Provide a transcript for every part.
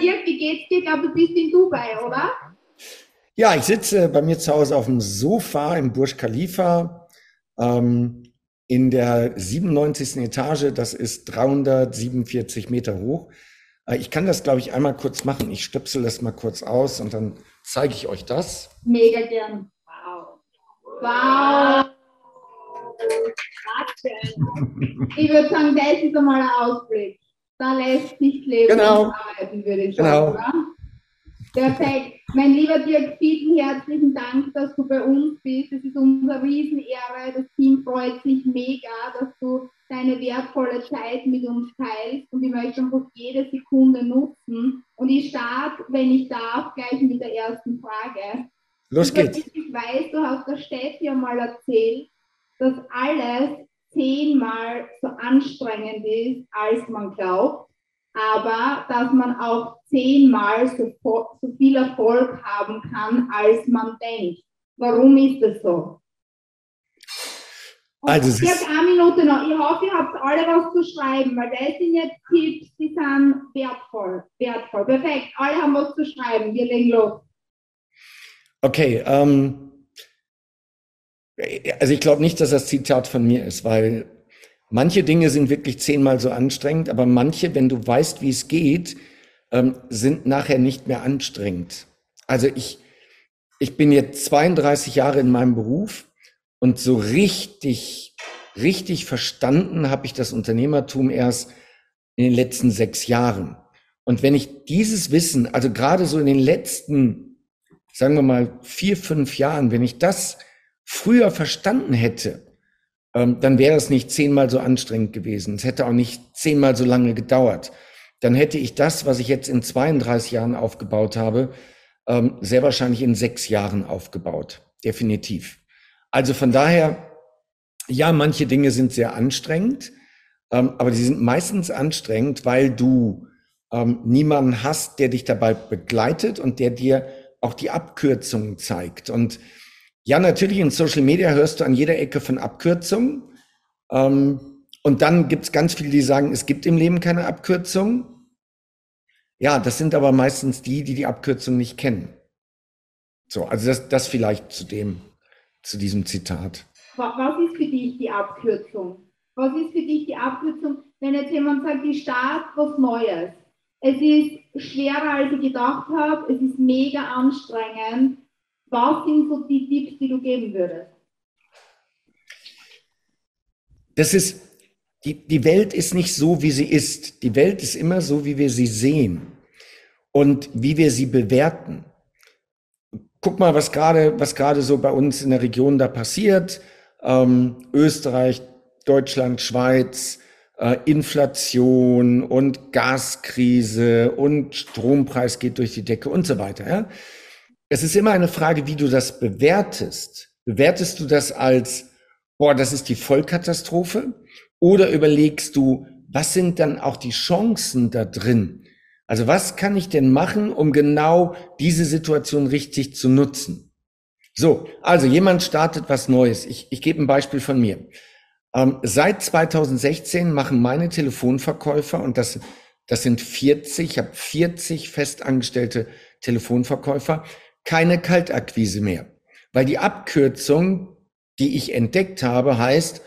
Dirk, wie geht's dir? Ich glaube, du bist in Dubai, oder? Ja, ich sitze bei mir zu Hause auf dem Sofa im Burj Khalifa ähm, in der 97. Etage. Das ist 347 Meter hoch. Äh, ich kann das, glaube ich, einmal kurz machen. Ich stöpsel das mal kurz aus und dann zeige ich euch das. Mega gern. Wow. Wow. Ich würde sagen, das ist einmal ein Ausblick. Da lässt sich leben genau. arbeiten, würde ich sagen. Genau. Oder? Perfekt. Mein lieber Dirk, vielen herzlichen Dank, dass du bei uns bist. Es ist unsere Riesenehre. Das Team freut sich mega, dass du deine wertvolle Zeit mit uns teilst. Und ich möchte einfach jede Sekunde nutzen. Und ich starte, wenn ich darf, gleich mit der ersten Frage. Los geht's. Ich weiß, du hast der Steffi ja mal erzählt, dass alles zehnmal so anstrengend ist, als man glaubt, aber dass man auch zehnmal so, so viel Erfolg haben kann, als man denkt. Warum ist das so? Und Also ist- circa eine Minute noch. Ich hoffe, ihr habt alle was zu schreiben, weil das sind jetzt Tipps, die sind wertvoll. Wertvoll. Perfekt. Alle haben was zu schreiben. Wir legen los. Okay, ähm, also ich glaube nicht, dass das Zitat von mir ist, weil manche Dinge sind wirklich zehnmal so anstrengend, aber manche, wenn du weißt, wie es geht, ähm, sind nachher nicht mehr anstrengend. Also ich, ich bin jetzt 32 Jahre in meinem Beruf und so richtig, richtig verstanden habe ich das Unternehmertum erst in den letzten sechs Jahren. Und wenn ich dieses Wissen, also gerade so in den letzten, sagen wir mal, vier, fünf Jahren, wenn ich das früher verstanden hätte, ähm, dann wäre es nicht zehnmal so anstrengend gewesen. Es hätte auch nicht zehnmal so lange gedauert. Dann hätte ich das, was ich jetzt in 32 Jahren aufgebaut habe, ähm, sehr wahrscheinlich in sechs Jahren aufgebaut. Definitiv. Also von daher, ja, manche Dinge sind sehr anstrengend, ähm, aber die sind meistens anstrengend, weil du niemanden hast, der dich dabei begleitet und der dir auch die Abkürzungen zeigt. Und ja, natürlich in Social Media hörst du an jeder Ecke von Abkürzungen. Ähm, und dann gibt es ganz viele, die sagen, es gibt im Leben keine Abkürzung. Ja, das sind aber meistens die, die die Abkürzung nicht kennen. So, also das, das vielleicht zu dem, zu diesem Zitat. Wa- Was ist für dich die Abkürzung? Was ist für dich die Abkürzung, wenn jetzt jemand sagt, ich starte was Neues? Es ist schwerer, als ich gedacht habe, es ist mega anstrengend. Was sind so die Tipps, die du geben würdest? Das ist, die, die Welt ist nicht so, wie sie ist. Die Welt ist immer so, wie wir sie sehen und wie wir sie bewerten. Guck mal, was gerade, was gerade so bei uns in der Region da passiert. Ähm, Österreich, Deutschland, Schweiz, äh, Inflation und Gaskrise und Strompreis geht durch die Decke und so weiter. Ja? Es ist immer eine Frage, wie du das bewertest. Bewertest du das als, boah, das ist die Vollkatastrophe? Oder überlegst du, was sind dann auch die Chancen da drin? Also was kann ich denn machen, um genau diese Situation richtig zu nutzen? So, also jemand startet was Neues. Ich, ich gebe ein Beispiel von mir. Ähm, seit 2016 machen meine Telefonverkäufer, und das, das sind 40, ich habe 40 festangestellte Telefonverkäufer, keine Kaltakquise mehr. Weil die Abkürzung, die ich entdeckt habe, heißt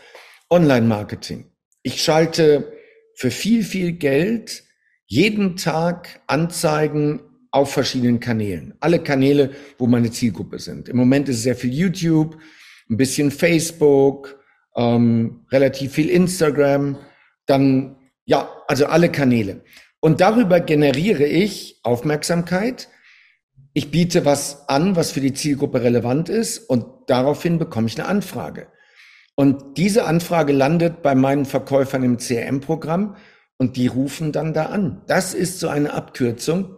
Online-Marketing. Ich schalte für viel, viel Geld jeden Tag Anzeigen auf verschiedenen Kanälen. Alle Kanäle, wo meine Zielgruppe sind. Im Moment ist sehr viel YouTube, ein bisschen Facebook, ähm, relativ viel Instagram, dann, ja, also alle Kanäle. Und darüber generiere ich Aufmerksamkeit. Ich biete was an, was für die Zielgruppe relevant ist und daraufhin bekomme ich eine Anfrage. Und diese Anfrage landet bei meinen Verkäufern im CRM-Programm und die rufen dann da an. Das ist so eine Abkürzung,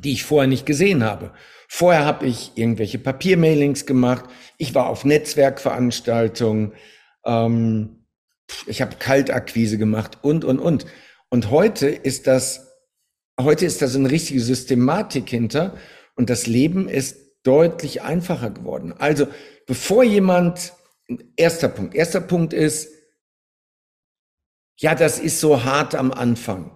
die ich vorher nicht gesehen habe. Vorher habe ich irgendwelche Papiermailings gemacht. Ich war auf Netzwerkveranstaltungen. Ähm, ich habe Kaltakquise gemacht und, und, und. Und heute ist das, heute ist da so eine richtige Systematik hinter und das Leben ist deutlich einfacher geworden. Also, bevor jemand, erster Punkt, erster Punkt ist, ja, das ist so hart am Anfang.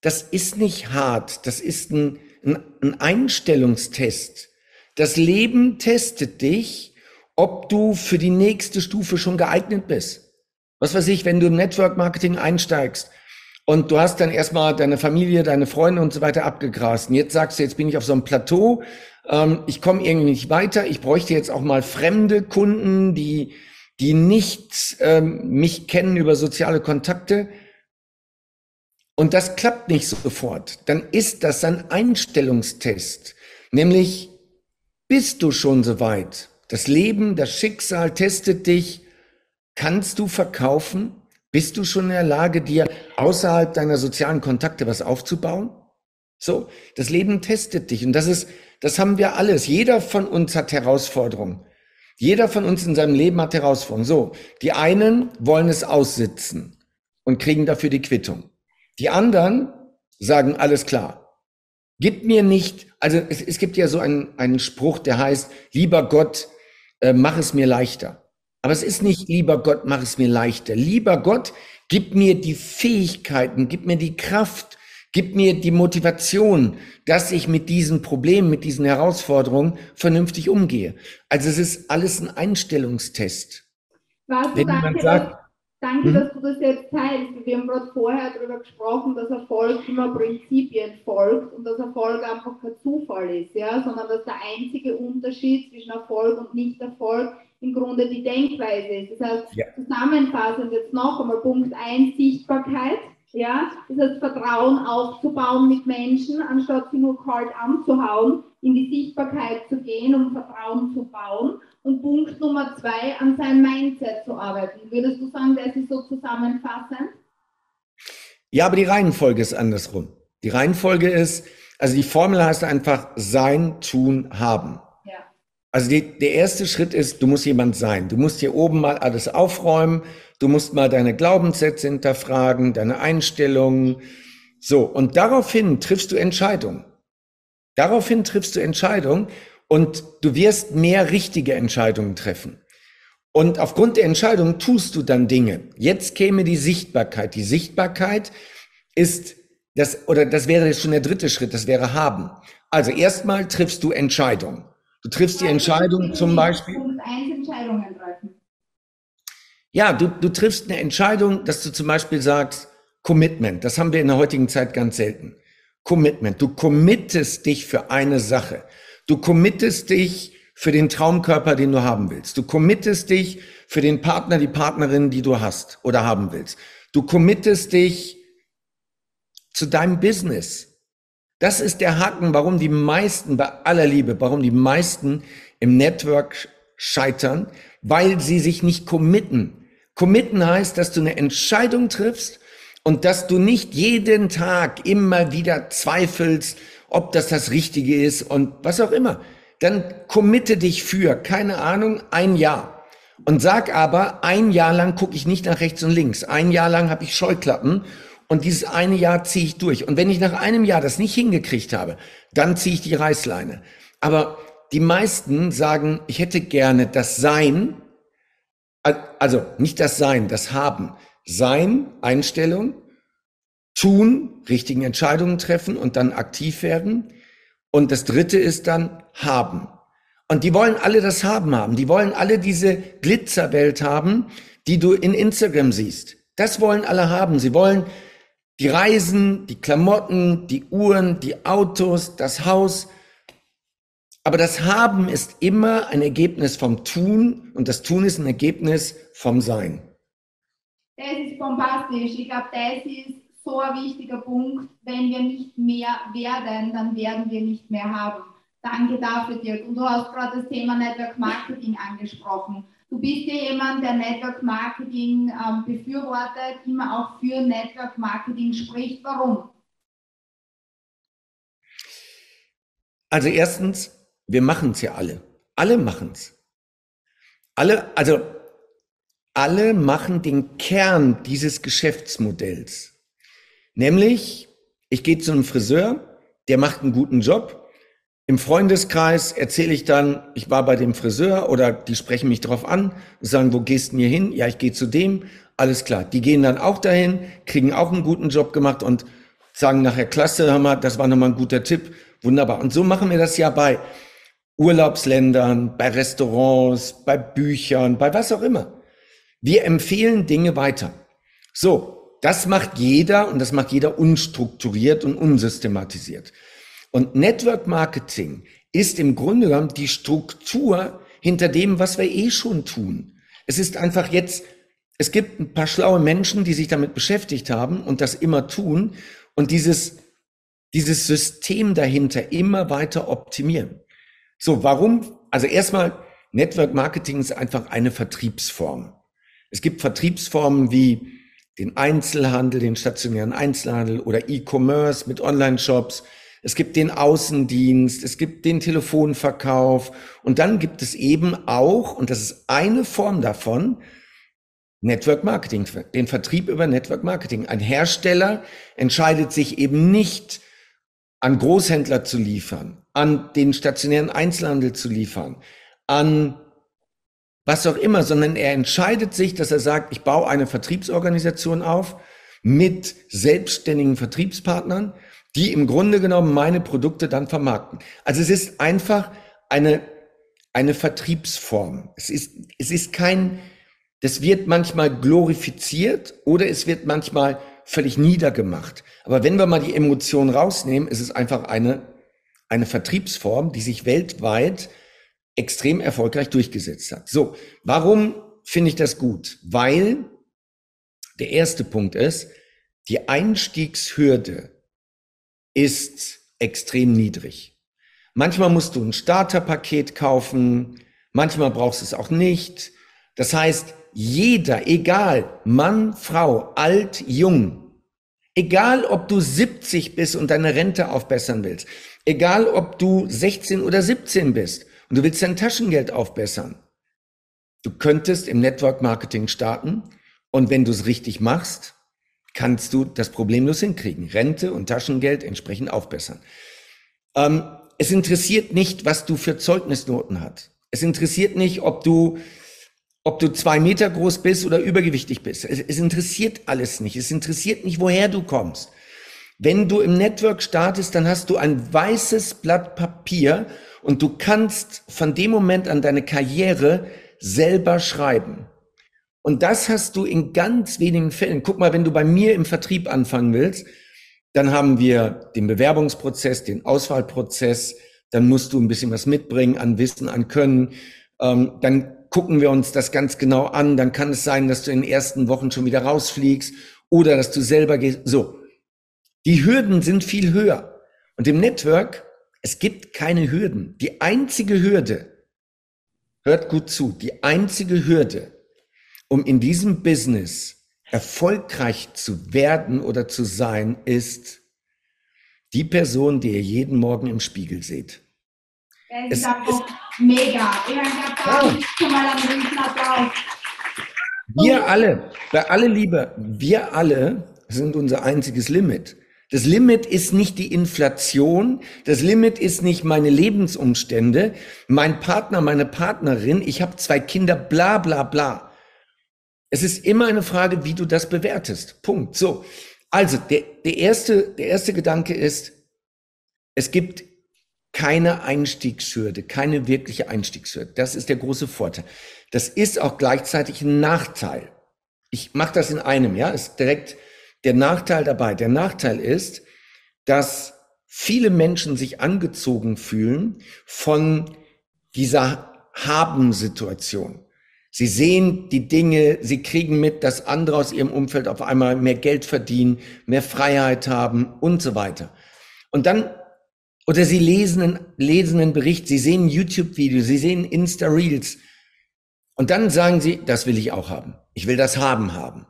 das ist nicht hart, das ist ein, ein, ein Einstellungstest. Das Leben testet dich, ob du für die nächste Stufe schon geeignet bist. Was weiß ich, wenn du im Network Marketing einsteigst und du hast dann erstmal deine Familie, deine Freunde und so weiter abgegrast. Und jetzt sagst du, jetzt bin ich auf so einem Plateau, ähm, ich komme irgendwie nicht weiter, ich bräuchte jetzt auch mal fremde Kunden, die, die nicht ähm, mich kennen über soziale Kontakte. Und das klappt nicht sofort. Dann ist das ein Einstellungstest. Nämlich, bist du schon so weit? Das Leben, das Schicksal testet dich. Kannst du verkaufen? Bist du schon in der Lage, dir außerhalb deiner sozialen Kontakte was aufzubauen? So, das Leben testet dich und das ist, das haben wir alles. Jeder von uns hat Herausforderungen. Jeder von uns in seinem Leben hat Herausforderungen. So, die einen wollen es aussitzen und kriegen dafür die Quittung. Die anderen sagen, alles klar. Gib mir nicht, also es, es gibt ja so einen, einen Spruch, der heißt, lieber Gott, äh, mach es mir leichter. Aber es ist nicht, lieber Gott, mach es mir leichter. Lieber Gott, gib mir die Fähigkeiten, gib mir die Kraft, gib mir die Motivation, dass ich mit diesen Problemen, mit diesen Herausforderungen vernünftig umgehe. Also es ist alles ein Einstellungstest. Was, Wenn danke, sagt, danke hm? dass du das jetzt teilst. Wir haben gerade vorher darüber gesprochen, dass Erfolg immer Prinzipien folgt und dass Erfolg einfach kein Zufall ist, ja, sondern dass der einzige Unterschied zwischen Erfolg und Nicht-Erfolg im Grunde die Denkweise ist. Das heißt, ja. zusammenfassend jetzt noch einmal Punkt 1, Sichtbarkeit. Ja, das heißt, Vertrauen aufzubauen mit Menschen, anstatt sie nur kalt anzuhauen, in die Sichtbarkeit zu gehen, um Vertrauen zu bauen. Und Punkt Nummer zwei, an seinem Mindset zu arbeiten. Würdest du sagen, das ist so zusammenfassend? Ja, aber die Reihenfolge ist andersrum. Die Reihenfolge ist, also die Formel heißt einfach sein, tun, haben. Also die, der erste Schritt ist, du musst jemand sein. Du musst hier oben mal alles aufräumen. Du musst mal deine Glaubenssätze hinterfragen, deine Einstellungen. So. Und daraufhin triffst du Entscheidungen. Daraufhin triffst du Entscheidungen und du wirst mehr richtige Entscheidungen treffen. Und aufgrund der Entscheidung tust du dann Dinge. Jetzt käme die Sichtbarkeit. Die Sichtbarkeit ist das, oder das wäre schon der dritte Schritt, das wäre haben. Also erstmal triffst du Entscheidungen. Du triffst die Entscheidung zum Beispiel. Ja, du, du triffst eine Entscheidung, dass du zum Beispiel sagst, Commitment. Das haben wir in der heutigen Zeit ganz selten. Commitment. Du committest dich für eine Sache. Du committest dich für den Traumkörper, den du haben willst. Du committest dich für den Partner, die Partnerin, die du hast oder haben willst. Du committest dich zu deinem Business. Das ist der Haken, warum die meisten, bei aller Liebe, warum die meisten im Network scheitern, weil sie sich nicht committen. Committen heißt, dass du eine Entscheidung triffst und dass du nicht jeden Tag immer wieder zweifelst, ob das das Richtige ist und was auch immer. Dann committe dich für, keine Ahnung, ein Jahr. Und sag aber, ein Jahr lang gucke ich nicht nach rechts und links. Ein Jahr lang habe ich Scheuklappen und dieses eine Jahr ziehe ich durch. Und wenn ich nach einem Jahr das nicht hingekriegt habe, dann ziehe ich die Reißleine. Aber die meisten sagen, ich hätte gerne das Sein, also nicht das Sein, das Haben. Sein, Einstellung, tun, richtigen Entscheidungen treffen und dann aktiv werden. Und das dritte ist dann haben. Und die wollen alle das Haben haben. Die wollen alle diese Glitzerwelt haben, die du in Instagram siehst. Das wollen alle haben. Sie wollen die Reisen, die Klamotten, die Uhren, die Autos, das Haus. Aber das Haben ist immer ein Ergebnis vom Tun und das Tun ist ein Ergebnis vom Sein. Das ist bombastisch. Ich glaube, das ist so ein wichtiger Punkt. Wenn wir nicht mehr werden, dann werden wir nicht mehr haben. Danke dafür, Dirk. Und du hast gerade das Thema Network Marketing angesprochen. Du bist ja jemand, der Network Marketing ähm, befürwortet, immer auch für Network Marketing spricht. Warum? Also erstens, wir machen es ja alle. Alle machen es. Alle, also alle machen den Kern dieses Geschäftsmodells. Nämlich, ich gehe zu einem Friseur, der macht einen guten Job, im Freundeskreis erzähle ich dann, ich war bei dem Friseur oder die sprechen mich drauf an, sagen, wo gehst du hier hin? Ja, ich gehe zu dem. Alles klar. Die gehen dann auch dahin, kriegen auch einen guten Job gemacht und sagen nachher, klasse, Hammer, das war nochmal ein guter Tipp, wunderbar. Und so machen wir das ja bei Urlaubsländern, bei Restaurants, bei Büchern, bei was auch immer. Wir empfehlen Dinge weiter. So, das macht jeder und das macht jeder unstrukturiert und unsystematisiert. Und Network Marketing ist im Grunde genommen die Struktur hinter dem, was wir eh schon tun. Es ist einfach jetzt, es gibt ein paar schlaue Menschen, die sich damit beschäftigt haben und das immer tun und dieses, dieses System dahinter immer weiter optimieren. So, warum? Also erstmal, Network Marketing ist einfach eine Vertriebsform. Es gibt Vertriebsformen wie den Einzelhandel, den stationären Einzelhandel oder E-Commerce mit Online-Shops. Es gibt den Außendienst, es gibt den Telefonverkauf und dann gibt es eben auch, und das ist eine Form davon, Network Marketing, den Vertrieb über Network Marketing. Ein Hersteller entscheidet sich eben nicht, an Großhändler zu liefern, an den stationären Einzelhandel zu liefern, an was auch immer, sondern er entscheidet sich, dass er sagt, ich baue eine Vertriebsorganisation auf mit selbstständigen Vertriebspartnern die im Grunde genommen meine Produkte dann vermarkten. Also es ist einfach eine, eine Vertriebsform. Es ist, es ist kein, das wird manchmal glorifiziert oder es wird manchmal völlig niedergemacht. Aber wenn wir mal die Emotionen rausnehmen, ist es einfach eine, eine Vertriebsform, die sich weltweit extrem erfolgreich durchgesetzt hat. So, warum finde ich das gut? Weil der erste Punkt ist, die Einstiegshürde ist extrem niedrig. Manchmal musst du ein Starterpaket kaufen, manchmal brauchst du es auch nicht. Das heißt, jeder, egal, Mann, Frau, alt, jung, egal ob du 70 bist und deine Rente aufbessern willst, egal ob du 16 oder 17 bist und du willst dein Taschengeld aufbessern, du könntest im Network Marketing starten und wenn du es richtig machst, kannst du das problemlos hinkriegen. Rente und Taschengeld entsprechend aufbessern. Ähm, es interessiert nicht, was du für Zeugnisnoten hast. Es interessiert nicht, ob du, ob du zwei Meter groß bist oder übergewichtig bist. Es, es interessiert alles nicht. Es interessiert nicht, woher du kommst. Wenn du im Network startest, dann hast du ein weißes Blatt Papier und du kannst von dem Moment an deine Karriere selber schreiben. Und das hast du in ganz wenigen Fällen. Guck mal, wenn du bei mir im Vertrieb anfangen willst, dann haben wir den Bewerbungsprozess, den Auswahlprozess, dann musst du ein bisschen was mitbringen an Wissen, an Können. Ähm, dann gucken wir uns das ganz genau an. Dann kann es sein, dass du in den ersten Wochen schon wieder rausfliegst oder dass du selber gehst. So. Die Hürden sind viel höher. Und im Network, es gibt keine Hürden. Die einzige Hürde, hört gut zu, die einzige Hürde um in diesem Business erfolgreich zu werden oder zu sein, ist die Person, die ihr jeden Morgen im Spiegel seht. Es ist mega. Wir alle, bei alle Liebe, wir alle sind unser einziges Limit. Das Limit ist nicht die Inflation, das Limit ist nicht meine Lebensumstände, mein Partner, meine Partnerin, ich habe zwei Kinder, bla bla bla. Es ist immer eine Frage, wie du das bewertest. Punkt. So. Also, der, der erste, der erste Gedanke ist, es gibt keine Einstiegshürde, keine wirkliche Einstiegshürde. Das ist der große Vorteil. Das ist auch gleichzeitig ein Nachteil. Ich mache das in einem, ja, ist direkt der Nachteil dabei. Der Nachteil ist, dass viele Menschen sich angezogen fühlen von dieser Haben-Situation. Sie sehen die Dinge, sie kriegen mit, dass andere aus ihrem Umfeld auf einmal mehr Geld verdienen, mehr Freiheit haben und so weiter. Und dann, oder sie lesen, einen, lesen einen Bericht, sie sehen YouTube-Video, sie sehen Insta-Reels. Und dann sagen sie, das will ich auch haben. Ich will das haben haben.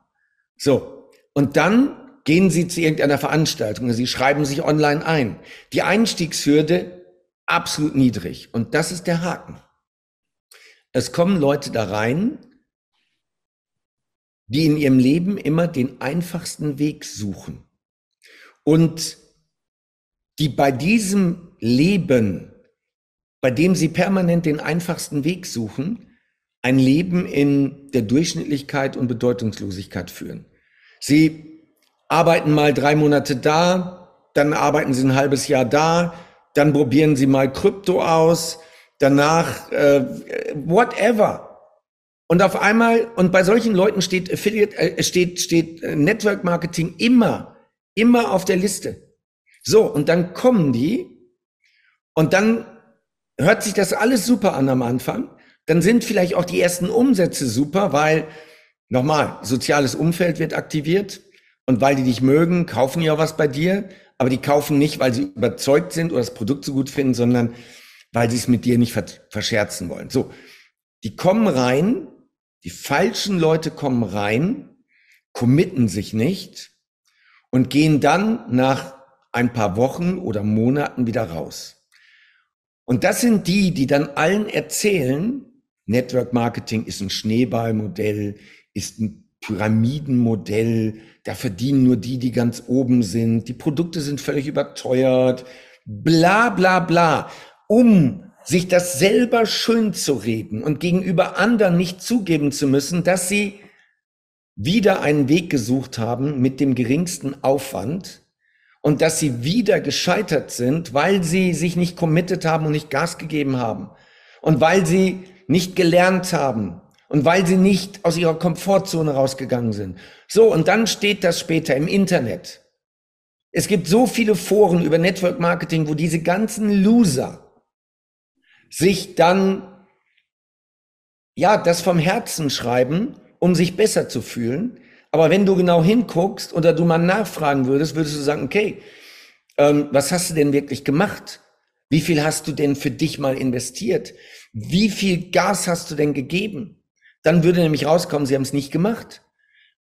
So. Und dann gehen sie zu irgendeiner Veranstaltung, sie schreiben sich online ein. Die Einstiegshürde absolut niedrig. Und das ist der Haken. Es kommen Leute da rein, die in ihrem Leben immer den einfachsten Weg suchen und die bei diesem Leben, bei dem sie permanent den einfachsten Weg suchen, ein Leben in der Durchschnittlichkeit und Bedeutungslosigkeit führen. Sie arbeiten mal drei Monate da, dann arbeiten sie ein halbes Jahr da, dann probieren sie mal Krypto aus, danach äh, whatever. Und auf einmal, und bei solchen Leuten steht Affiliate, äh, steht, steht äh, Network Marketing immer, immer auf der Liste. So, und dann kommen die und dann hört sich das alles super an am Anfang. Dann sind vielleicht auch die ersten Umsätze super, weil nochmal, soziales Umfeld wird aktiviert und weil die dich mögen, kaufen auch was bei dir, aber die kaufen nicht, weil sie überzeugt sind oder das Produkt so gut finden, sondern weil sie es mit dir nicht verscherzen wollen. So, die kommen rein, die falschen Leute kommen rein, committen sich nicht und gehen dann nach ein paar Wochen oder Monaten wieder raus. Und das sind die, die dann allen erzählen, Network Marketing ist ein Schneeballmodell, ist ein Pyramidenmodell, da verdienen nur die, die ganz oben sind, die Produkte sind völlig überteuert, bla bla bla, um sich das selber schön zu reden und gegenüber anderen nicht zugeben zu müssen, dass sie wieder einen Weg gesucht haben mit dem geringsten Aufwand, und dass sie wieder gescheitert sind, weil sie sich nicht committed haben und nicht Gas gegeben haben und weil sie nicht gelernt haben und weil sie nicht aus ihrer Komfortzone rausgegangen sind. So, und dann steht das später im Internet. Es gibt so viele Foren über Network Marketing, wo diese ganzen Loser sich dann ja, das vom Herzen schreiben, um sich besser zu fühlen, aber wenn du genau hinguckst oder du mal nachfragen würdest, würdest du sagen, okay, ähm, was hast du denn wirklich gemacht? Wie viel hast du denn für dich mal investiert? Wie viel Gas hast du denn gegeben? Dann würde nämlich rauskommen, sie haben es nicht gemacht.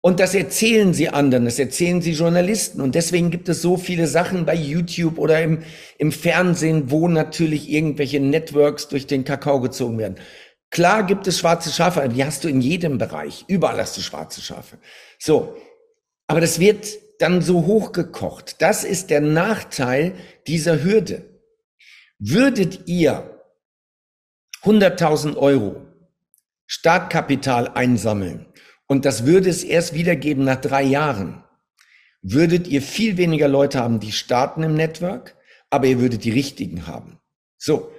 Und das erzählen sie anderen, das erzählen sie Journalisten. Und deswegen gibt es so viele Sachen bei YouTube oder im, im Fernsehen, wo natürlich irgendwelche Networks durch den Kakao gezogen werden. Klar gibt es schwarze Schafe, die hast du in jedem Bereich. Überall hast du schwarze Schafe. So. Aber das wird dann so hochgekocht. Das ist der Nachteil dieser Hürde. Würdet ihr 100.000 Euro Startkapital einsammeln und das würde es erst wiedergeben nach drei Jahren, würdet ihr viel weniger Leute haben, die starten im Network, aber ihr würdet die richtigen haben. So.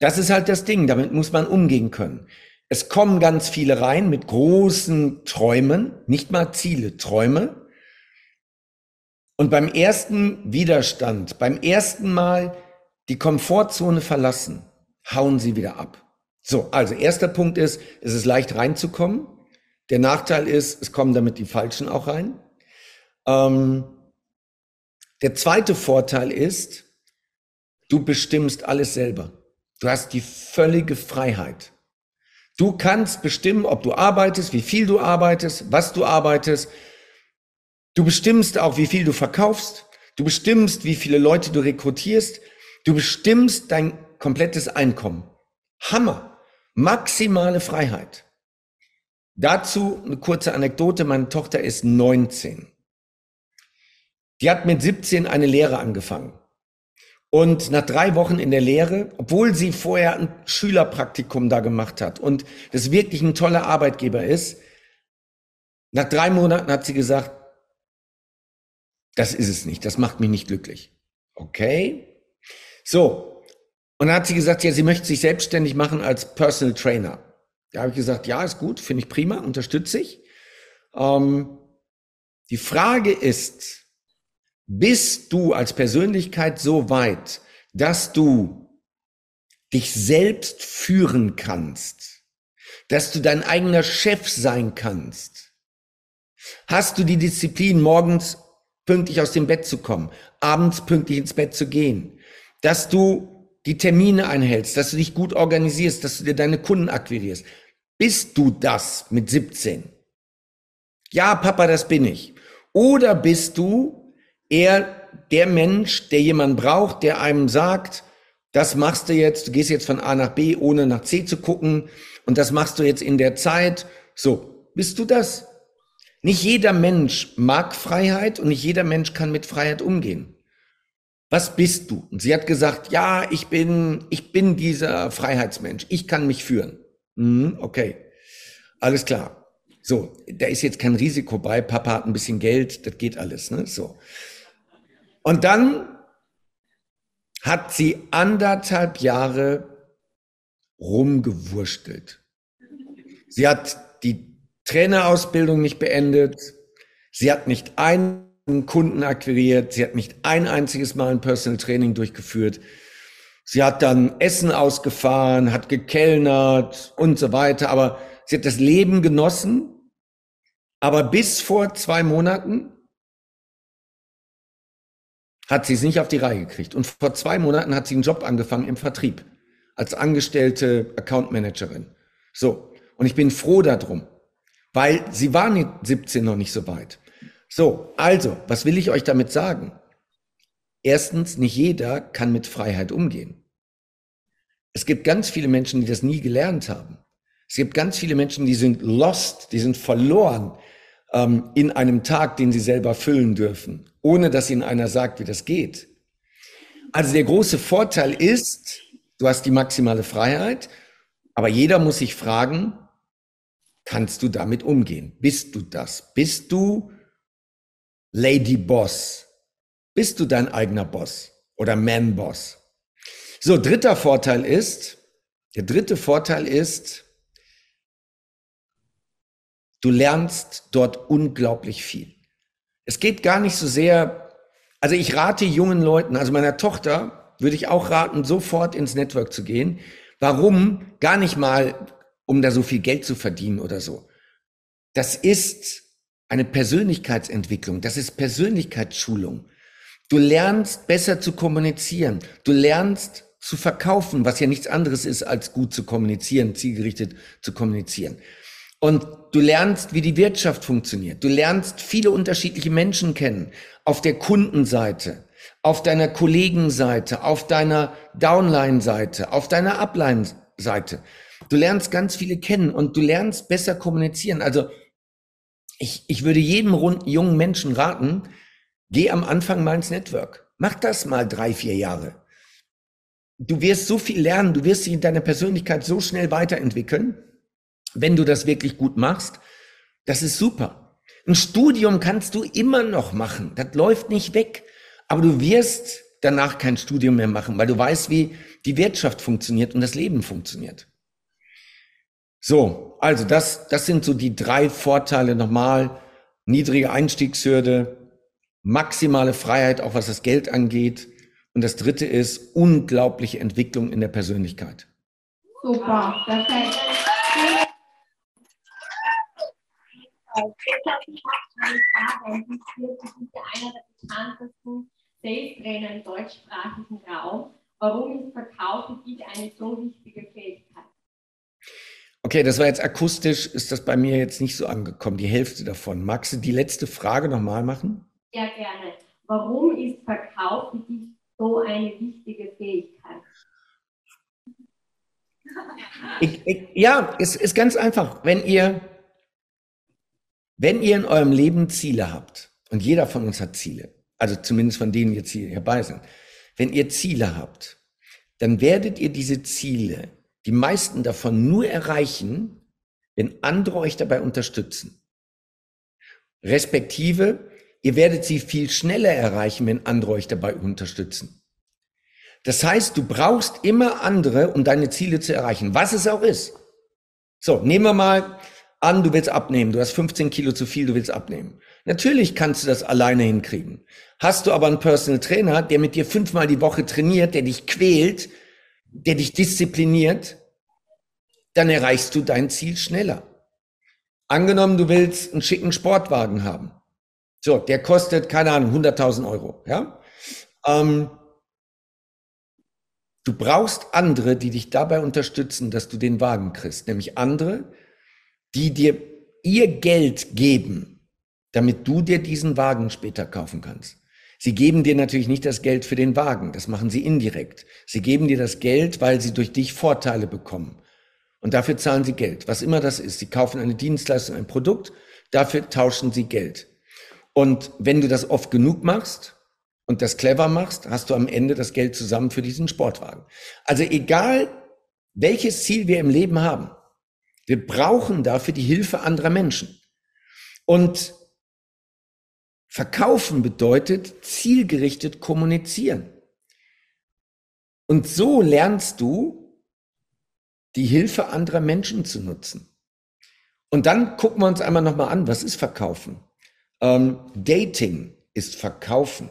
Das ist halt das Ding, damit muss man umgehen können. Es kommen ganz viele rein mit großen Träumen, nicht mal Ziele, Träume. Und beim ersten Widerstand, beim ersten Mal die Komfortzone verlassen, hauen sie wieder ab. So, also erster Punkt ist, es ist leicht reinzukommen. Der Nachteil ist, es kommen damit die Falschen auch rein. Ähm, der zweite Vorteil ist, du bestimmst alles selber. Du hast die völlige Freiheit. Du kannst bestimmen, ob du arbeitest, wie viel du arbeitest, was du arbeitest. Du bestimmst auch, wie viel du verkaufst. Du bestimmst, wie viele Leute du rekrutierst. Du bestimmst dein komplettes Einkommen. Hammer. Maximale Freiheit. Dazu eine kurze Anekdote. Meine Tochter ist 19. Die hat mit 17 eine Lehre angefangen. Und nach drei Wochen in der Lehre, obwohl sie vorher ein Schülerpraktikum da gemacht hat und das wirklich ein toller Arbeitgeber ist, nach drei Monaten hat sie gesagt, das ist es nicht, das macht mich nicht glücklich. Okay. So. Und dann hat sie gesagt, ja, sie möchte sich selbstständig machen als Personal Trainer. Da habe ich gesagt, ja, ist gut, finde ich prima, unterstütze ich. Ähm, die Frage ist, bist du als Persönlichkeit so weit, dass du dich selbst führen kannst, dass du dein eigener Chef sein kannst? Hast du die Disziplin, morgens pünktlich aus dem Bett zu kommen, abends pünktlich ins Bett zu gehen, dass du die Termine einhältst, dass du dich gut organisierst, dass du dir deine Kunden akquirierst? Bist du das mit 17? Ja, Papa, das bin ich. Oder bist du eher der Mensch, der jemand braucht, der einem sagt, das machst du jetzt, du gehst jetzt von A nach B, ohne nach C zu gucken und das machst du jetzt in der Zeit. So, bist du das? Nicht jeder Mensch mag Freiheit und nicht jeder Mensch kann mit Freiheit umgehen. Was bist du? Und sie hat gesagt, ja, ich bin, ich bin dieser Freiheitsmensch. Ich kann mich führen. Mhm, okay. Alles klar. So, da ist jetzt kein Risiko bei. Papa hat ein bisschen Geld, das geht alles, ne? So. Und dann hat sie anderthalb Jahre rumgewurstelt. Sie hat die Trainerausbildung nicht beendet. Sie hat nicht einen Kunden akquiriert. Sie hat nicht ein einziges Mal ein Personal Training durchgeführt. Sie hat dann Essen ausgefahren, hat gekellnert und so weiter. Aber sie hat das Leben genossen. Aber bis vor zwei Monaten hat sie es nicht auf die Reihe gekriegt. Und vor zwei Monaten hat sie einen Job angefangen im Vertrieb als angestellte Account Managerin. So. Und ich bin froh darum, weil sie war nicht 17 noch nicht so weit. So. Also, was will ich euch damit sagen? Erstens, nicht jeder kann mit Freiheit umgehen. Es gibt ganz viele Menschen, die das nie gelernt haben. Es gibt ganz viele Menschen, die sind lost, die sind verloren ähm, in einem Tag, den sie selber füllen dürfen, ohne dass ihnen einer sagt, wie das geht. Also der große Vorteil ist, du hast die maximale Freiheit, aber jeder muss sich fragen, kannst du damit umgehen? Bist du das? Bist du Lady Boss? Bist du dein eigener Boss oder Man Boss? So, dritter Vorteil ist, der dritte Vorteil ist, du lernst dort unglaublich viel. Es geht gar nicht so sehr, also ich rate jungen Leuten, also meiner Tochter würde ich auch raten, sofort ins Network zu gehen. Warum? Gar nicht mal, um da so viel Geld zu verdienen oder so. Das ist eine Persönlichkeitsentwicklung, das ist Persönlichkeitsschulung. Du lernst besser zu kommunizieren. Du lernst zu verkaufen, was ja nichts anderes ist, als gut zu kommunizieren, zielgerichtet zu kommunizieren. Und du lernst, wie die Wirtschaft funktioniert. Du lernst viele unterschiedliche Menschen kennen. Auf der Kundenseite, auf deiner Kollegenseite, auf deiner Downline-Seite, auf deiner Upline-Seite. Du lernst ganz viele kennen und du lernst besser kommunizieren. Also ich, ich würde jedem runden, jungen Menschen raten, geh am Anfang mal ins Network. Mach das mal drei, vier Jahre. Du wirst so viel lernen, du wirst dich in deiner Persönlichkeit so schnell weiterentwickeln wenn du das wirklich gut machst, das ist super. Ein Studium kannst du immer noch machen. Das läuft nicht weg. Aber du wirst danach kein Studium mehr machen, weil du weißt, wie die Wirtschaft funktioniert und das Leben funktioniert. So, also das, das sind so die drei Vorteile nochmal. Niedrige Einstiegshürde, maximale Freiheit, auch was das Geld angeht. Und das dritte ist unglaubliche Entwicklung in der Persönlichkeit. Super, perfekt. Jetzt habe ich eine Frage. Du bist ja einer der bekanntesten Sales-Trainer im deutschsprachigen Raum. Warum ist Verkauf für dich eine so wichtige Fähigkeit? Okay, das war jetzt akustisch, ist das bei mir jetzt nicht so angekommen, die Hälfte davon. Magst du die letzte Frage nochmal machen? Ja, gerne. Warum ist Verkauf für dich so eine wichtige Fähigkeit? Ich, ich, ja, es ist ganz einfach. Wenn ihr wenn ihr in eurem Leben Ziele habt, und jeder von uns hat Ziele, also zumindest von denen jetzt hier dabei sind, wenn ihr Ziele habt, dann werdet ihr diese Ziele, die meisten davon nur erreichen, wenn andere euch dabei unterstützen. Respektive, ihr werdet sie viel schneller erreichen, wenn andere euch dabei unterstützen. Das heißt, du brauchst immer andere, um deine Ziele zu erreichen, was es auch ist. So, nehmen wir mal an, du willst abnehmen, du hast 15 Kilo zu viel, du willst abnehmen. Natürlich kannst du das alleine hinkriegen. Hast du aber einen Personal Trainer, der mit dir fünfmal die Woche trainiert, der dich quält, der dich diszipliniert, dann erreichst du dein Ziel schneller. Angenommen, du willst einen schicken Sportwagen haben. So, der kostet, keine Ahnung, 100.000 Euro, ja? Ähm, du brauchst andere, die dich dabei unterstützen, dass du den Wagen kriegst. Nämlich andere, die dir ihr Geld geben, damit du dir diesen Wagen später kaufen kannst. Sie geben dir natürlich nicht das Geld für den Wagen, das machen sie indirekt. Sie geben dir das Geld, weil sie durch dich Vorteile bekommen. Und dafür zahlen sie Geld, was immer das ist. Sie kaufen eine Dienstleistung, ein Produkt, dafür tauschen sie Geld. Und wenn du das oft genug machst und das clever machst, hast du am Ende das Geld zusammen für diesen Sportwagen. Also egal, welches Ziel wir im Leben haben, wir brauchen dafür die Hilfe anderer Menschen. Und verkaufen bedeutet zielgerichtet kommunizieren. Und so lernst du, die Hilfe anderer Menschen zu nutzen. Und dann gucken wir uns einmal nochmal an, was ist Verkaufen? Ähm, Dating ist Verkaufen.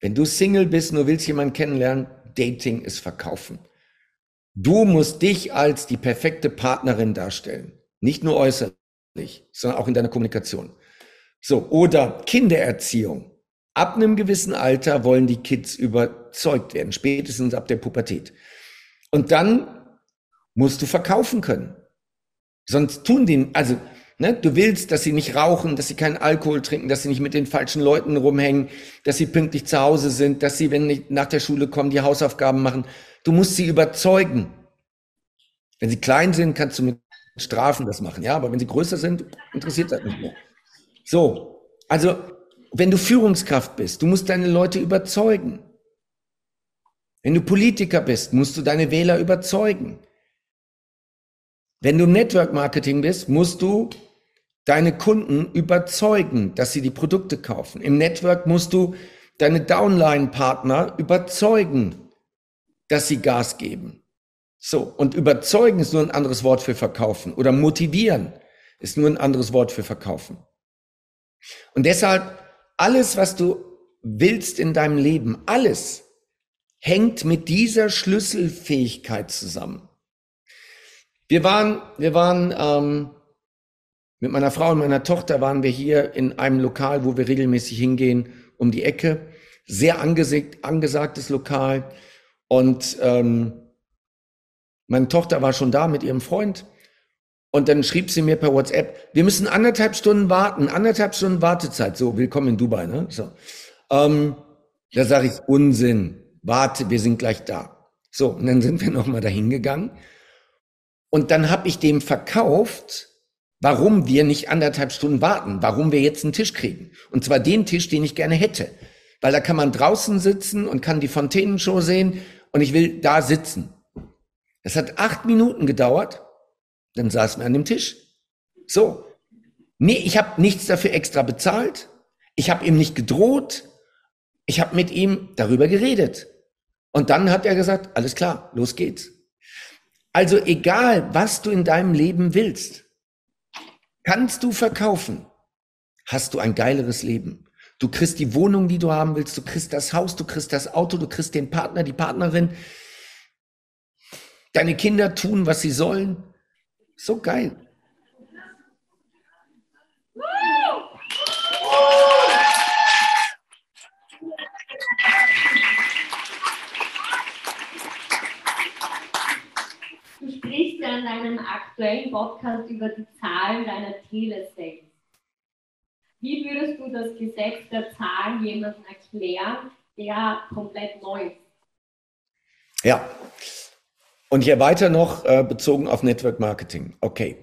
Wenn du Single bist, nur willst jemanden kennenlernen, Dating ist Verkaufen. Du musst dich als die perfekte Partnerin darstellen. Nicht nur äußerlich, sondern auch in deiner Kommunikation. So, oder Kindererziehung. Ab einem gewissen Alter wollen die Kids überzeugt werden, spätestens ab der Pubertät. Und dann musst du verkaufen können. Sonst tun die, also, ne, du willst, dass sie nicht rauchen, dass sie keinen Alkohol trinken, dass sie nicht mit den falschen Leuten rumhängen, dass sie pünktlich zu Hause sind, dass sie, wenn nicht nach der Schule kommen, die Hausaufgaben machen. Du musst sie überzeugen. Wenn sie klein sind, kannst du mit Strafen das machen, ja, aber wenn sie größer sind, interessiert das nicht mehr. So, also wenn du Führungskraft bist, du musst deine Leute überzeugen. Wenn du Politiker bist, musst du deine Wähler überzeugen. Wenn du Network Marketing bist, musst du deine Kunden überzeugen, dass sie die Produkte kaufen. Im Network musst du deine Downline-Partner überzeugen, dass sie Gas geben. So, und überzeugen ist nur ein anderes Wort für verkaufen. Oder motivieren ist nur ein anderes Wort für verkaufen. Und deshalb alles, was du willst in deinem Leben, alles hängt mit dieser Schlüsselfähigkeit zusammen. Wir waren, wir waren ähm, mit meiner Frau und meiner Tochter waren wir hier in einem Lokal, wo wir regelmäßig hingehen, um die Ecke. Sehr angesagt, angesagtes Lokal. Und ähm, meine Tochter war schon da mit ihrem Freund. Und dann schrieb sie mir per WhatsApp, wir müssen anderthalb Stunden warten, anderthalb Stunden Wartezeit. So, willkommen in Dubai, ne? So. Ähm, da sage ich, Unsinn, warte, wir sind gleich da. So, und dann sind wir nochmal dahin gegangen. Und dann habe ich dem verkauft, warum wir nicht anderthalb Stunden warten, warum wir jetzt einen Tisch kriegen. Und zwar den Tisch, den ich gerne hätte. Weil da kann man draußen sitzen und kann die Fontänenshow sehen und ich will da sitzen. Es hat acht Minuten gedauert dann saßen wir an dem Tisch. So. Nee, ich habe nichts dafür extra bezahlt. Ich habe ihm nicht gedroht. Ich habe mit ihm darüber geredet. Und dann hat er gesagt, alles klar, los geht's. Also egal, was du in deinem Leben willst, kannst du verkaufen, hast du ein geileres Leben. Du kriegst die Wohnung, die du haben willst, du kriegst das Haus, du kriegst das Auto, du kriegst den Partner, die Partnerin. Deine Kinder tun, was sie sollen. So geil. Du sprichst ja in deinem aktuellen Podcast über die Zahlen deiner Telesales. Wie würdest du das Gesetz der Zahlen jemandem erklären, der komplett neu ist? Ja, und hier weiter noch äh, bezogen auf Network Marketing. Okay.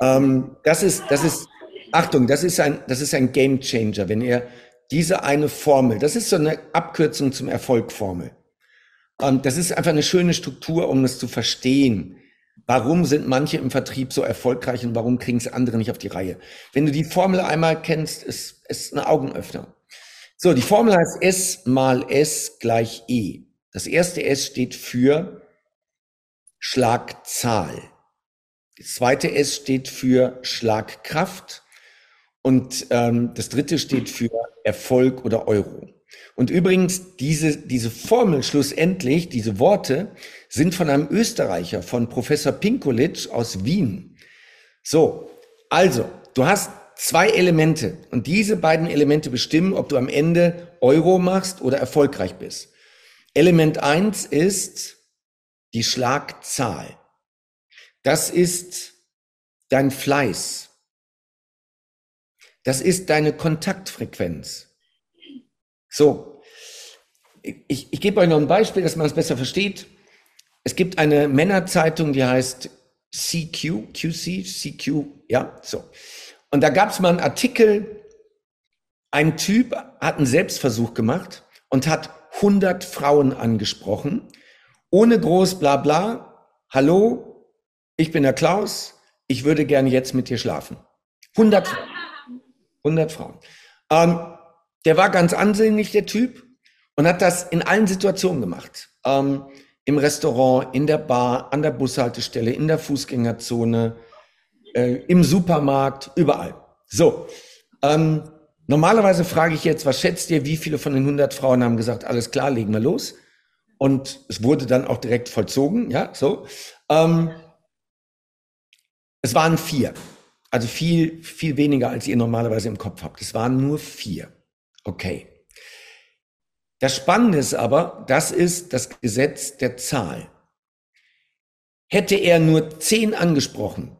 Ähm, das ist, das ist, Achtung, das ist ein, das ist ein Game Changer, wenn ihr diese eine Formel, das ist so eine Abkürzung zum Erfolgformel. Ähm, das ist einfach eine schöne Struktur, um es zu verstehen. Warum sind manche im Vertrieb so erfolgreich und warum kriegen es andere nicht auf die Reihe? Wenn du die Formel einmal kennst, ist, ist eine Augenöffner. So, die Formel heißt S mal S gleich E. Das erste S steht für Schlagzahl. Das zweite S steht für Schlagkraft und ähm, das dritte steht für Erfolg oder Euro. Und übrigens, diese, diese Formel schlussendlich, diese Worte, sind von einem Österreicher, von Professor Pinkolic aus Wien. So, also, du hast zwei Elemente und diese beiden Elemente bestimmen, ob du am Ende Euro machst oder erfolgreich bist. Element eins ist die Schlagzahl. Das ist dein Fleiß. Das ist deine Kontaktfrequenz. So, ich, ich gebe euch noch ein Beispiel, dass man es besser versteht. Es gibt eine Männerzeitung, die heißt CQ, QC, CQ, ja, so. Und da gab es mal einen Artikel, ein Typ hat einen Selbstversuch gemacht und hat 100 Frauen angesprochen ohne groß bla bla. Hallo, ich bin der Klaus. Ich würde gerne jetzt mit dir schlafen. 100. 100 Frauen. Ähm, der war ganz ansehnlich, der Typ, und hat das in allen Situationen gemacht. Ähm, Im Restaurant, in der Bar, an der Bushaltestelle, in der Fußgängerzone, äh, im Supermarkt, überall. So, ähm, normalerweise frage ich jetzt, was schätzt ihr, wie viele von den 100 Frauen haben gesagt, alles klar, legen wir los? Und es wurde dann auch direkt vollzogen, ja, so. Ähm, es waren vier. Also viel, viel weniger, als ihr normalerweise im Kopf habt. Es waren nur vier. Okay. Das Spannende ist aber, das ist das Gesetz der Zahl. Hätte er nur zehn angesprochen,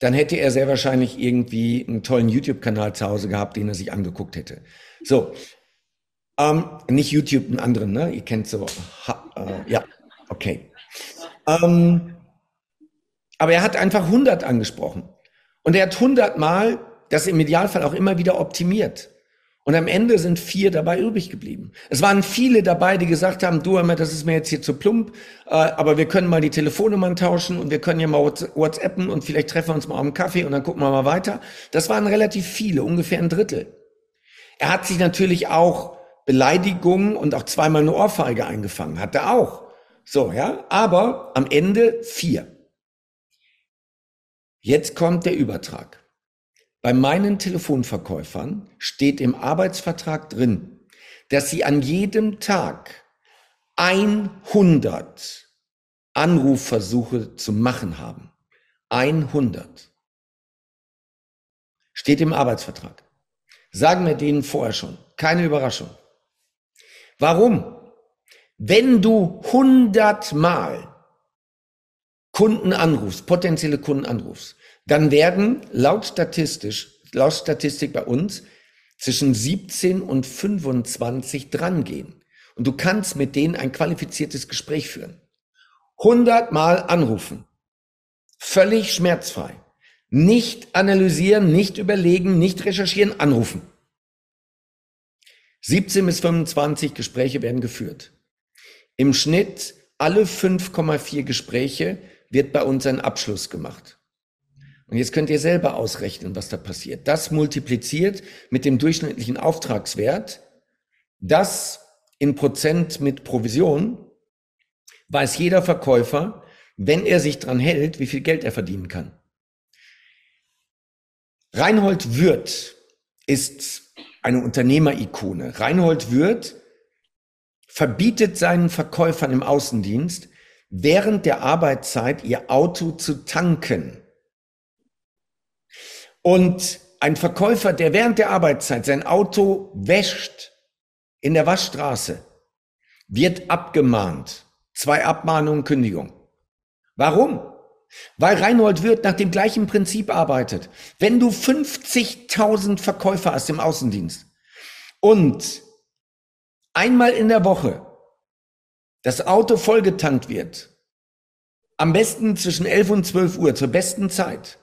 dann hätte er sehr wahrscheinlich irgendwie einen tollen YouTube-Kanal zu Hause gehabt, den er sich angeguckt hätte. So, ähm, nicht YouTube, einen anderen, ne? Ihr kennt so. Ha, äh, ja, okay. Ähm, aber er hat einfach 100 angesprochen. Und er hat 100 Mal das im Idealfall auch immer wieder optimiert. Und am Ende sind vier dabei übrig geblieben. Es waren viele dabei, die gesagt haben, du, das ist mir jetzt hier zu plump, äh, aber wir können mal die Telefonnummern tauschen und wir können ja mal WhatsAppen und vielleicht treffen wir uns mal auf einen Kaffee und dann gucken wir mal weiter. Das waren relativ viele, ungefähr ein Drittel. Er hat sich natürlich auch Beleidigungen und auch zweimal eine Ohrfeige eingefangen, hat er auch. So, ja, aber am Ende vier. Jetzt kommt der Übertrag. Bei meinen Telefonverkäufern steht im Arbeitsvertrag drin, dass sie an jedem Tag 100 Anrufversuche zu machen haben. 100. Steht im Arbeitsvertrag. Sagen wir denen vorher schon. Keine Überraschung. Warum? Wenn du 100 Mal Kunden anrufst, potenzielle Kunden anrufst, dann werden laut statistisch, laut Statistik bei uns zwischen 17 und 25 drangehen. Und du kannst mit denen ein qualifiziertes Gespräch führen. 100 Mal anrufen. Völlig schmerzfrei. Nicht analysieren, nicht überlegen, nicht recherchieren, anrufen. 17 bis 25 Gespräche werden geführt. Im Schnitt alle 5,4 Gespräche wird bei uns ein Abschluss gemacht. Und jetzt könnt ihr selber ausrechnen, was da passiert. Das multipliziert mit dem durchschnittlichen Auftragswert, das in Prozent mit Provision, weiß jeder Verkäufer, wenn er sich dran hält, wie viel Geld er verdienen kann. Reinhold Wirth ist eine Unternehmerikone. Reinhold Wirth verbietet seinen Verkäufern im Außendienst, während der Arbeitszeit ihr Auto zu tanken. Und ein Verkäufer, der während der Arbeitszeit sein Auto wäscht in der Waschstraße, wird abgemahnt. Zwei Abmahnungen, Kündigung. Warum? Weil Reinhold Wirth nach dem gleichen Prinzip arbeitet. Wenn du 50.000 Verkäufer hast im Außendienst und einmal in der Woche das Auto vollgetankt wird, am besten zwischen 11 und 12 Uhr, zur besten Zeit,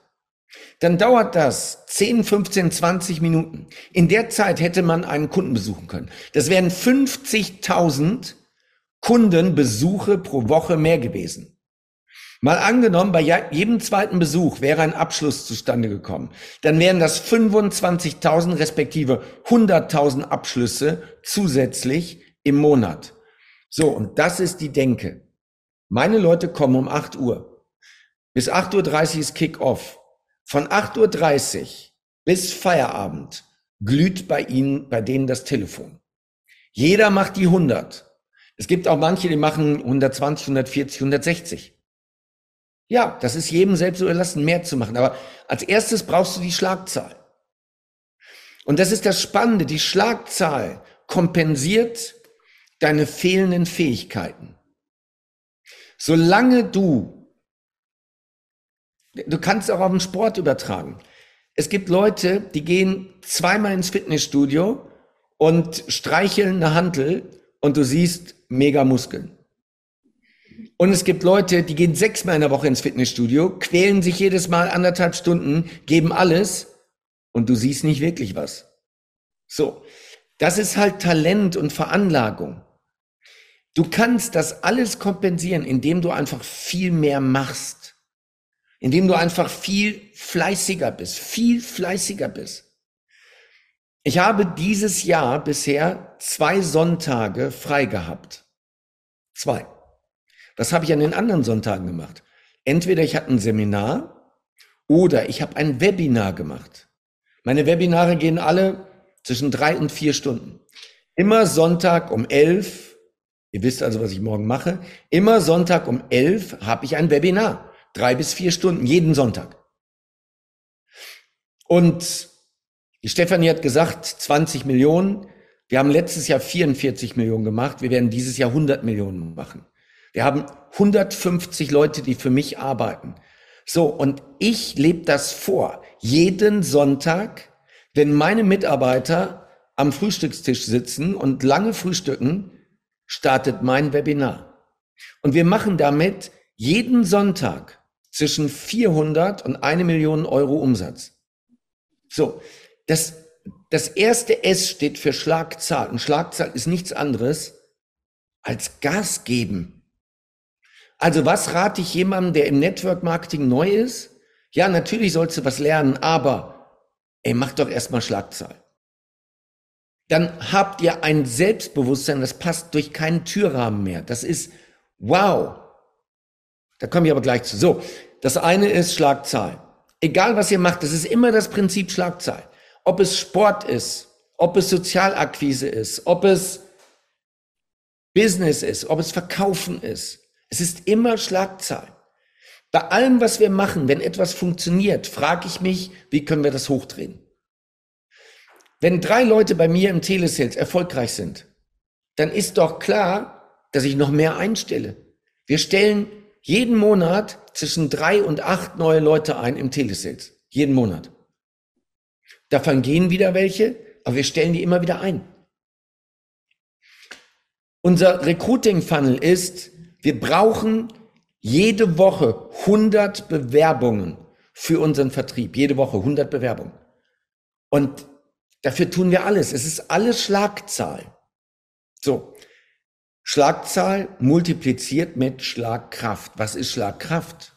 dann dauert das 10, 15, 20 Minuten. In der Zeit hätte man einen Kunden besuchen können. Das wären 50.000 Kundenbesuche pro Woche mehr gewesen. Mal angenommen, bei jedem zweiten Besuch wäre ein Abschluss zustande gekommen. Dann wären das 25.000 respektive 100.000 Abschlüsse zusätzlich im Monat. So, und das ist die Denke. Meine Leute kommen um 8 Uhr. Bis 8.30 Uhr ist Kick-Off. Von 8.30 Uhr bis Feierabend glüht bei ihnen, bei denen das Telefon. Jeder macht die 100. Es gibt auch manche, die machen 120, 140, 160. Ja, das ist jedem selbst überlassen, mehr zu machen. Aber als erstes brauchst du die Schlagzahl. Und das ist das Spannende. Die Schlagzahl kompensiert deine fehlenden Fähigkeiten. Solange du, du kannst auch auf den Sport übertragen. Es gibt Leute, die gehen zweimal ins Fitnessstudio und streicheln eine Hantel und du siehst mega Muskeln. Und es gibt Leute, die gehen sechsmal in der Woche ins Fitnessstudio, quälen sich jedes Mal anderthalb Stunden, geben alles und du siehst nicht wirklich was. So. Das ist halt Talent und Veranlagung. Du kannst das alles kompensieren, indem du einfach viel mehr machst. Indem du einfach viel fleißiger bist, viel fleißiger bist. Ich habe dieses Jahr bisher zwei Sonntage frei gehabt. Zwei. Was habe ich an den anderen Sonntagen gemacht? Entweder ich hatte ein Seminar oder ich habe ein Webinar gemacht. Meine Webinare gehen alle zwischen drei und vier Stunden. Immer Sonntag um elf, ihr wisst also, was ich morgen mache, immer Sonntag um elf habe ich ein Webinar. Drei bis vier Stunden, jeden Sonntag. Und die Stefanie hat gesagt, 20 Millionen. Wir haben letztes Jahr 44 Millionen gemacht. Wir werden dieses Jahr 100 Millionen machen. Wir haben 150 Leute, die für mich arbeiten. So, und ich lebe das vor. Jeden Sonntag, wenn meine Mitarbeiter am Frühstückstisch sitzen und lange frühstücken, startet mein Webinar. Und wir machen damit jeden Sonntag zwischen 400 und eine Million Euro Umsatz. So, das, das erste S steht für Schlagzahl. Und Schlagzahl ist nichts anderes als Gas geben. Also was rate ich jemandem, der im Network Marketing neu ist? Ja, natürlich sollst du was lernen, aber ey, mach doch erstmal Schlagzahl. Dann habt ihr ein Selbstbewusstsein, das passt durch keinen Türrahmen mehr. Das ist wow. Da komme ich aber gleich zu. So, das eine ist Schlagzahl. Egal was ihr macht, das ist immer das Prinzip Schlagzahl. Ob es Sport ist, ob es Sozialakquise ist, ob es Business ist, ob es Verkaufen ist. Es ist immer Schlagzahl. Bei allem, was wir machen, wenn etwas funktioniert, frage ich mich, wie können wir das hochdrehen? Wenn drei Leute bei mir im Telesales erfolgreich sind, dann ist doch klar, dass ich noch mehr einstelle. Wir stellen jeden Monat zwischen drei und acht neue Leute ein im Telesales. Jeden Monat. Davon gehen wieder welche, aber wir stellen die immer wieder ein. Unser Recruiting-Funnel ist, wir brauchen jede Woche 100 Bewerbungen für unseren Vertrieb. Jede Woche 100 Bewerbungen. Und dafür tun wir alles. Es ist alles Schlagzahl. So. Schlagzahl multipliziert mit Schlagkraft. Was ist Schlagkraft?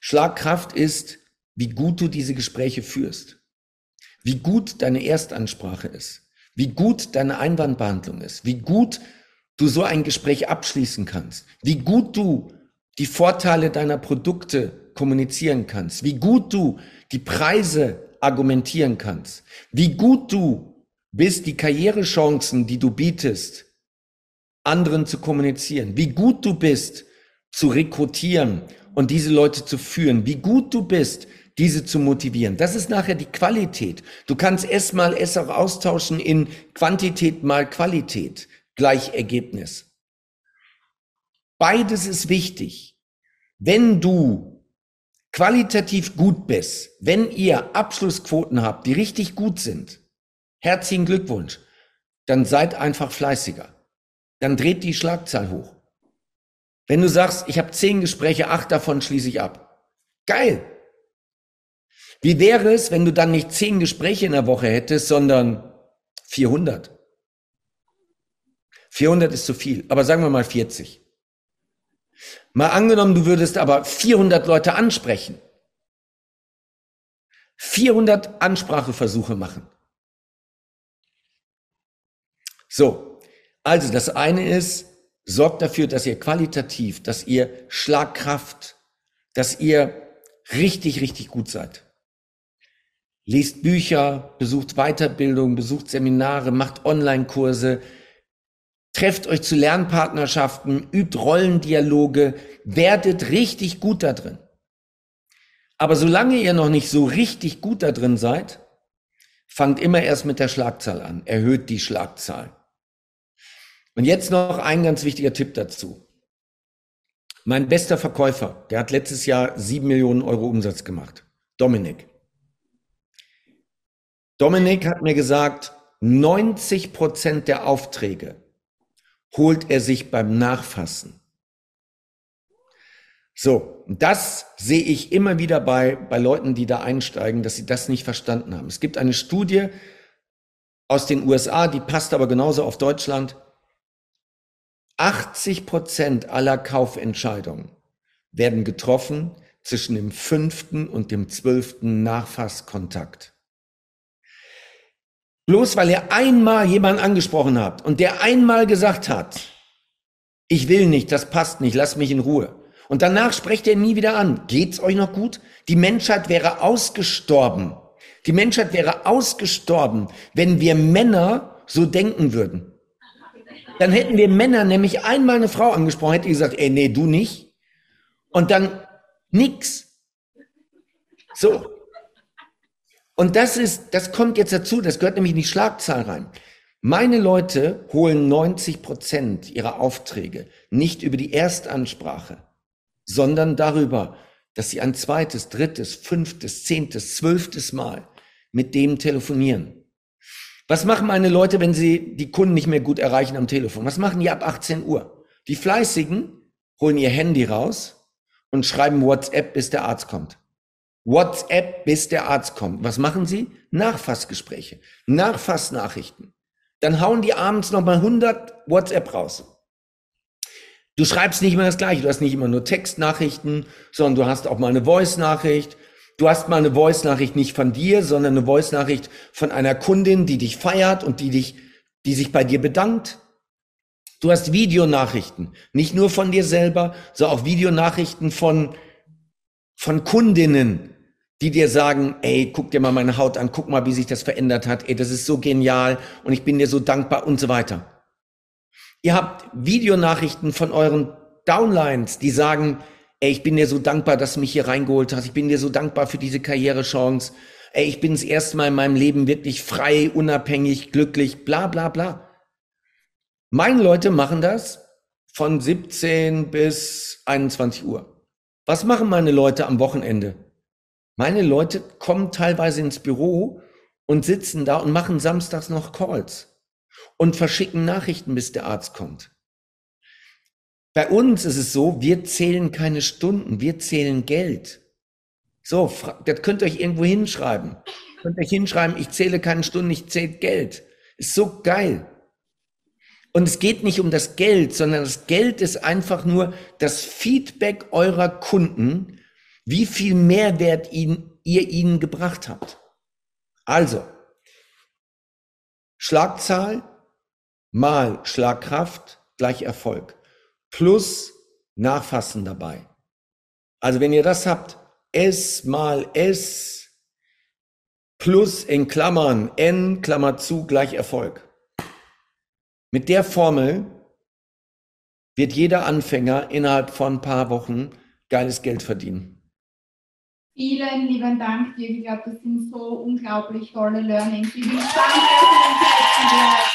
Schlagkraft ist, wie gut du diese Gespräche führst. Wie gut deine Erstansprache ist. Wie gut deine Einwandbehandlung ist. Wie gut du so ein Gespräch abschließen kannst, wie gut du die Vorteile deiner Produkte kommunizieren kannst, wie gut du die Preise argumentieren kannst, wie gut du bist, die Karrierechancen, die du bietest, anderen zu kommunizieren, wie gut du bist, zu rekrutieren und diese Leute zu führen, wie gut du bist, diese zu motivieren. Das ist nachher die Qualität. Du kannst es mal es auch austauschen in Quantität mal Qualität gleich Ergebnis. Beides ist wichtig. Wenn du qualitativ gut bist, wenn ihr Abschlussquoten habt, die richtig gut sind, herzlichen Glückwunsch, dann seid einfach fleißiger. Dann dreht die Schlagzahl hoch. Wenn du sagst, ich habe zehn Gespräche, acht davon schließe ich ab. Geil. Wie wäre es, wenn du dann nicht zehn Gespräche in der Woche hättest, sondern 400? 400 ist zu viel, aber sagen wir mal 40. Mal angenommen, du würdest aber 400 Leute ansprechen. 400 Anspracheversuche machen. So, also das eine ist, sorgt dafür, dass ihr qualitativ, dass ihr Schlagkraft, dass ihr richtig, richtig gut seid. Lest Bücher, besucht Weiterbildung, besucht Seminare, macht Online-Kurse, Trefft euch zu Lernpartnerschaften, übt Rollendialoge, werdet richtig gut da drin. Aber solange ihr noch nicht so richtig gut da drin seid, fangt immer erst mit der Schlagzahl an, erhöht die Schlagzahl. Und jetzt noch ein ganz wichtiger Tipp dazu. Mein bester Verkäufer, der hat letztes Jahr sieben Millionen Euro Umsatz gemacht. Dominik. Dominik hat mir gesagt, 90 Prozent der Aufträge, holt er sich beim Nachfassen. So, das sehe ich immer wieder bei, bei Leuten, die da einsteigen, dass sie das nicht verstanden haben. Es gibt eine Studie aus den USA, die passt aber genauso auf Deutschland. 80 Prozent aller Kaufentscheidungen werden getroffen zwischen dem fünften und dem zwölften Nachfasskontakt. Bloß weil ihr einmal jemanden angesprochen habt und der einmal gesagt hat, ich will nicht, das passt nicht, lass mich in Ruhe. Und danach sprecht er nie wieder an. Geht's euch noch gut? Die Menschheit wäre ausgestorben. Die Menschheit wäre ausgestorben, wenn wir Männer so denken würden. Dann hätten wir Männer nämlich einmal eine Frau angesprochen, hätte gesagt, ey, nee, du nicht. Und dann nix. So. Und das ist, das kommt jetzt dazu, das gehört nämlich in die Schlagzahl rein. Meine Leute holen 90 Prozent ihrer Aufträge nicht über die Erstansprache, sondern darüber, dass sie ein zweites, drittes, fünftes, zehntes, zwölftes Mal mit dem telefonieren. Was machen meine Leute, wenn sie die Kunden nicht mehr gut erreichen am Telefon? Was machen die ab 18 Uhr? Die Fleißigen holen ihr Handy raus und schreiben WhatsApp, bis der Arzt kommt. WhatsApp, bis der Arzt kommt. Was machen sie? Nachfassgespräche, Nachfassnachrichten. Dann hauen die abends nochmal 100 WhatsApp raus. Du schreibst nicht immer das Gleiche. Du hast nicht immer nur Textnachrichten, sondern du hast auch mal eine Voice-Nachricht. Du hast mal eine Voice-Nachricht nicht von dir, sondern eine Voice-Nachricht von einer Kundin, die dich feiert und die dich, die sich bei dir bedankt. Du hast Videonachrichten, nicht nur von dir selber, sondern auch Videonachrichten von, von Kundinnen, die dir sagen, ey, guck dir mal meine Haut an, guck mal, wie sich das verändert hat, ey, das ist so genial und ich bin dir so dankbar und so weiter. Ihr habt Videonachrichten von euren Downlines, die sagen, ey, ich bin dir so dankbar, dass du mich hier reingeholt hast, ich bin dir so dankbar für diese Karrierechance, ey, ich bin das erste Mal in meinem Leben wirklich frei, unabhängig, glücklich, bla bla bla. Meine Leute machen das von 17 bis 21 Uhr. Was machen meine Leute am Wochenende? Meine Leute kommen teilweise ins Büro und sitzen da und machen samstags noch Calls und verschicken Nachrichten, bis der Arzt kommt. Bei uns ist es so, wir zählen keine Stunden, wir zählen Geld. So, das könnt ihr euch irgendwo hinschreiben. Könnt ihr euch hinschreiben, ich zähle keine Stunden, ich zähle Geld. Ist so geil. Und es geht nicht um das Geld, sondern das Geld ist einfach nur das Feedback eurer Kunden, wie viel Mehrwert ihn, ihr ihnen gebracht habt. Also, Schlagzahl mal Schlagkraft gleich Erfolg. Plus Nachfassen dabei. Also wenn ihr das habt, S mal S plus in Klammern N Klammer zu gleich Erfolg. Mit der Formel wird jeder Anfänger innerhalb von ein paar Wochen geiles Geld verdienen. Vielen lieben Dank dir. Ich glaube, das sind so unglaublich tolle Learnings. Dank für den